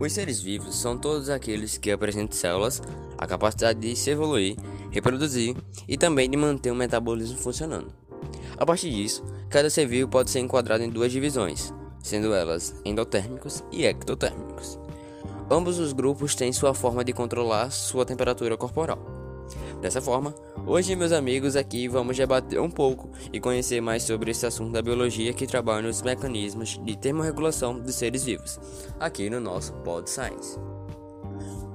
Os seres vivos são todos aqueles que apresentam células, a capacidade de se evoluir, reproduzir e também de manter o metabolismo funcionando. A partir disso, cada ser vivo pode ser enquadrado em duas divisões, sendo elas endotérmicos e ectotérmicos. Ambos os grupos têm sua forma de controlar sua temperatura corporal. Dessa forma, hoje, meus amigos, aqui vamos debater um pouco e conhecer mais sobre esse assunto da biologia que trabalha nos mecanismos de termorregulação dos seres vivos, aqui no nosso Pod Science.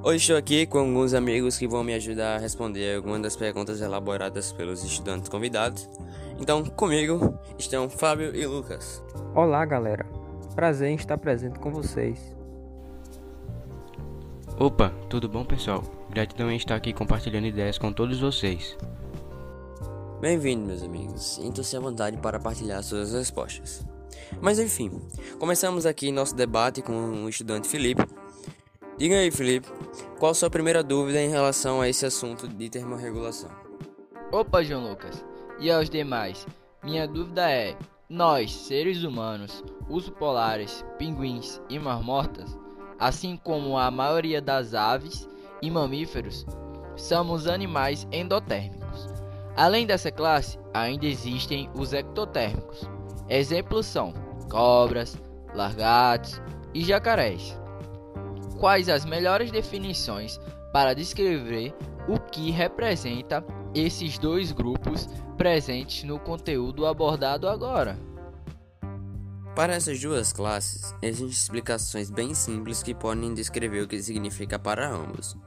Hoje estou aqui com alguns amigos que vão me ajudar a responder algumas das perguntas elaboradas pelos estudantes convidados. Então, comigo estão Fábio e Lucas. Olá, galera. Prazer em estar presente com vocês. Opa, tudo bom, pessoal? Gratidão em estar aqui compartilhando ideias com todos vocês. Bem-vindo, meus amigos. Sintam-se à vontade para partilhar suas respostas. Mas enfim, começamos aqui nosso debate com o estudante Felipe. Diga aí, Felipe, qual a sua primeira dúvida em relação a esse assunto de termorregulação? Opa, João Lucas. E aos demais? Minha dúvida é: nós, seres humanos, ursos polares, pinguins e marmotas, assim como a maioria das aves, e mamíferos somos animais endotérmicos. Além dessa classe, ainda existem os ectotérmicos. Exemplos são cobras, largatos e jacarés. Quais as melhores definições para descrever o que representa esses dois grupos presentes no conteúdo abordado agora? Para essas duas classes, existem explicações bem simples que podem descrever o que significa para ambos.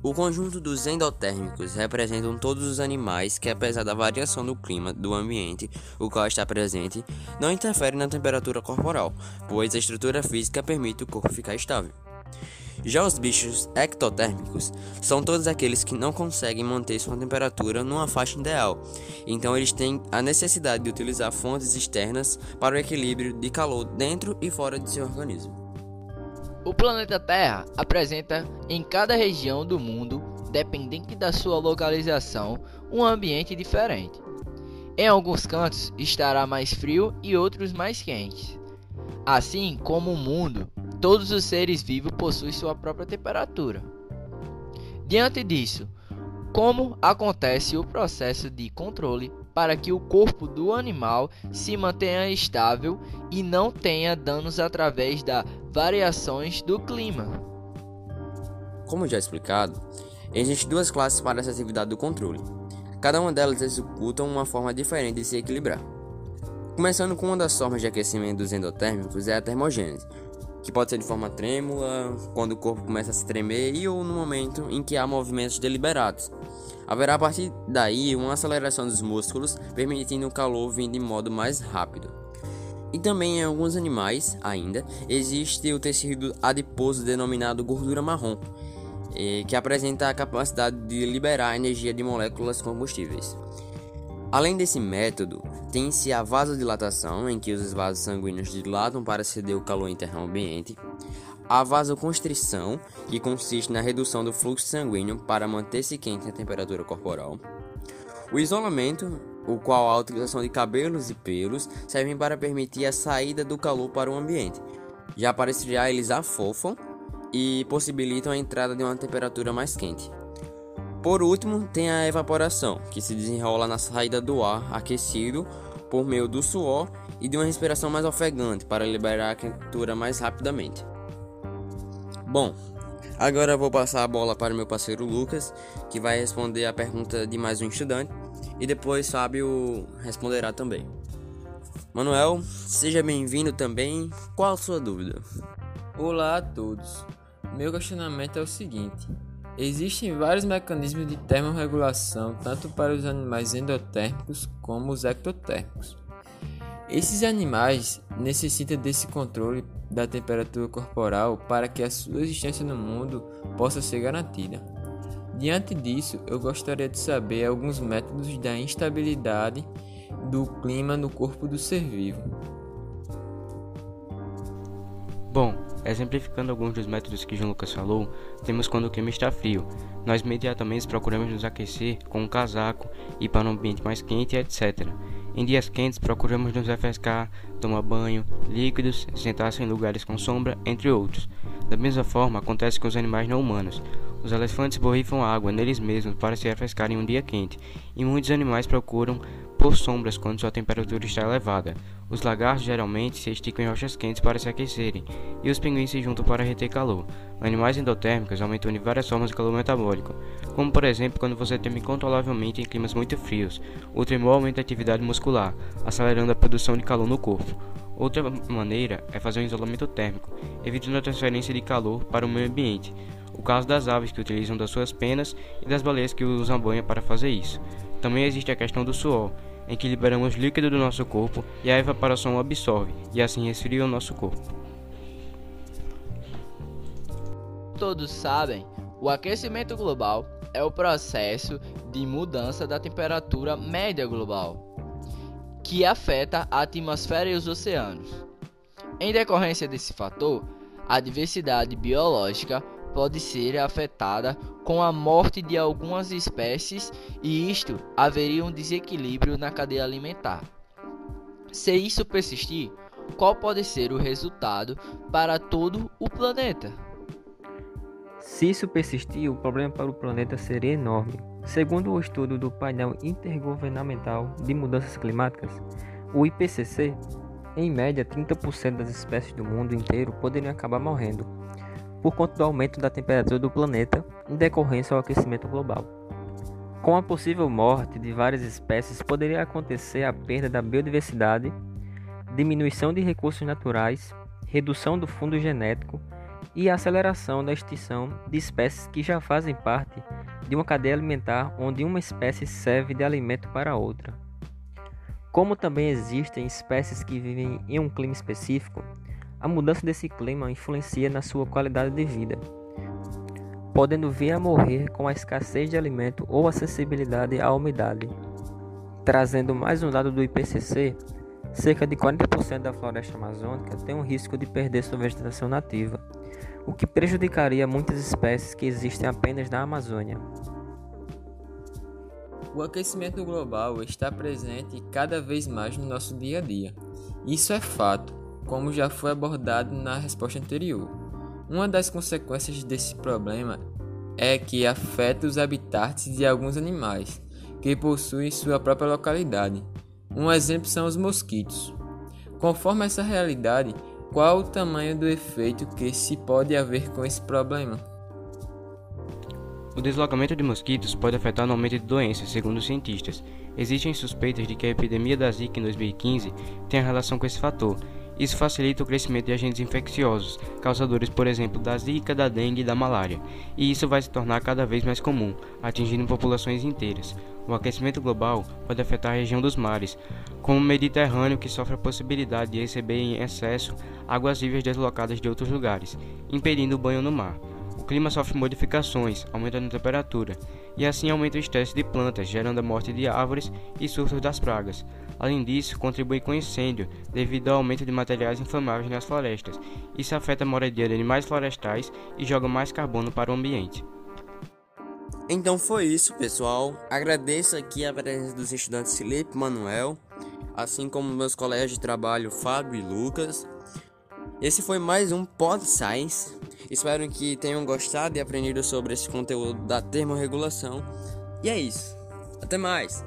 O conjunto dos endotérmicos representam todos os animais que, apesar da variação do clima do ambiente, o qual está presente, não interfere na temperatura corporal, pois a estrutura física permite o corpo ficar estável. Já os bichos ectotérmicos são todos aqueles que não conseguem manter sua temperatura numa faixa ideal, então eles têm a necessidade de utilizar fontes externas para o equilíbrio de calor dentro e fora de seu organismo. O planeta Terra apresenta em cada região do mundo, dependente da sua localização, um ambiente diferente. Em alguns cantos estará mais frio e outros mais quentes. Assim como o mundo Todos os seres vivos possuem sua própria temperatura. Diante disso, como acontece o processo de controle para que o corpo do animal se mantenha estável e não tenha danos através das variações do clima? Como já explicado, existem duas classes para essa atividade do controle. Cada uma delas executa uma forma diferente de se equilibrar. Começando com uma das formas de aquecimento dos endotérmicos é a termogênese, que pode ser de forma trêmula, quando o corpo começa a se tremer e ou no momento em que há movimentos deliberados. Haverá a partir daí uma aceleração dos músculos, permitindo o calor vir de modo mais rápido. E também em alguns animais, ainda, existe o tecido adiposo denominado gordura marrom, que apresenta a capacidade de liberar energia de moléculas combustíveis. Além desse método, tem-se a vasodilatação, em que os vasos sanguíneos dilatam para ceder o calor interno ao ambiente, a vasoconstrição, que consiste na redução do fluxo sanguíneo para manter-se quente a temperatura corporal, o isolamento, o qual a utilização de cabelos e pelos servem para permitir a saída do calor para o ambiente. Já para esfriar, eles afofam e possibilitam a entrada de uma temperatura mais quente. Por último, tem a evaporação, que se desenrola na saída do ar aquecido por meio do suor e de uma respiração mais ofegante para liberar a quentura mais rapidamente. Bom, agora vou passar a bola para o meu parceiro Lucas, que vai responder a pergunta de mais um estudante, e depois Fábio responderá também. Manuel, seja bem-vindo também. Qual a sua dúvida? Olá a todos. Meu questionamento é o seguinte: Existem vários mecanismos de termorregulação, tanto para os animais endotérmicos como os ectotérmicos. Esses animais necessitam desse controle da temperatura corporal para que a sua existência no mundo possa ser garantida. Diante disso, eu gostaria de saber alguns métodos da instabilidade do clima no corpo do ser vivo. Exemplificando alguns dos métodos que João Lucas falou, temos quando o clima está frio. Nós imediatamente procuramos nos aquecer com um casaco, ir para um ambiente mais quente, etc. Em dias quentes, procuramos nos refrescar, tomar banho, líquidos, sentar-se em lugares com sombra, entre outros. Da mesma forma, acontece com os animais não humanos. Os elefantes borrifam água neles mesmos para se refrescarem em um dia quente, e muitos animais procuram por sombras quando sua temperatura está elevada. Os lagartos geralmente se esticam em rochas quentes para se aquecerem, e os pinguins se juntam para reter calor. Animais endotérmicos aumentam de várias formas o calor metabólico, como por exemplo quando você teme incontrolavelmente em climas muito frios. O tremor aumenta a atividade muscular, acelerando a produção de calor no corpo. Outra maneira é fazer um isolamento térmico, evitando a transferência de calor para o meio ambiente. O caso das aves que utilizam das suas penas e das baleias que usam a banha para fazer isso. Também existe a questão do suor, em que liberamos líquido do nosso corpo e a evaporação o absorve, e assim resfria o nosso corpo. Todos sabem, o aquecimento global é o processo de mudança da temperatura média global que afeta a atmosfera e os oceanos. Em decorrência desse fator, a diversidade biológica pode ser afetada com a morte de algumas espécies e isto haveria um desequilíbrio na cadeia alimentar. Se isso persistir, qual pode ser o resultado para todo o planeta? Se isso persistir, o problema para o planeta seria enorme. Segundo o estudo do painel intergovernamental de mudanças climáticas, o IPCC, em média 30% das espécies do mundo inteiro poderiam acabar morrendo por conta do aumento da temperatura do planeta em decorrência ao aquecimento global. Com a possível morte de várias espécies, poderia acontecer a perda da biodiversidade, diminuição de recursos naturais, redução do fundo genético e aceleração da extinção de espécies que já fazem parte de uma cadeia alimentar onde uma espécie serve de alimento para outra. Como também existem espécies que vivem em um clima específico, a mudança desse clima influencia na sua qualidade de vida, podendo vir a morrer com a escassez de alimento ou acessibilidade à umidade. Trazendo mais um dado do IPCC, cerca de 40% da floresta amazônica tem um risco de perder sua vegetação nativa o que prejudicaria muitas espécies que existem apenas na Amazônia. O aquecimento global está presente cada vez mais no nosso dia a dia. Isso é fato, como já foi abordado na resposta anterior. Uma das consequências desse problema é que afeta os habitats de alguns animais que possuem sua própria localidade. Um exemplo são os mosquitos. Conforme essa realidade, qual o tamanho do efeito que se pode haver com esse problema? O deslocamento de mosquitos pode afetar no aumento de doenças, segundo os cientistas. Existem suspeitas de que a epidemia da Zika em 2015 tenha relação com esse fator. Isso facilita o crescimento de agentes infecciosos, causadores, por exemplo, da Zika, da dengue e da malária, e isso vai se tornar cada vez mais comum, atingindo populações inteiras. O aquecimento global pode afetar a região dos mares, como o Mediterrâneo, que sofre a possibilidade de receber em excesso águas vivas deslocadas de outros lugares, impedindo o banho no mar. O clima sofre modificações, aumentando a temperatura, e assim aumenta o estresse de plantas, gerando a morte de árvores e surtos das pragas. Além disso, contribui com incêndio devido ao aumento de materiais inflamáveis nas florestas. Isso afeta a moradia de animais florestais e joga mais carbono para o ambiente. Então foi isso, pessoal. Agradeço aqui a presença dos estudantes Felipe Manuel, assim como meus colegas de trabalho Fábio e Lucas. Esse foi mais um Pod Science. Espero que tenham gostado e aprendido sobre esse conteúdo da termorregulação. E é isso. Até mais!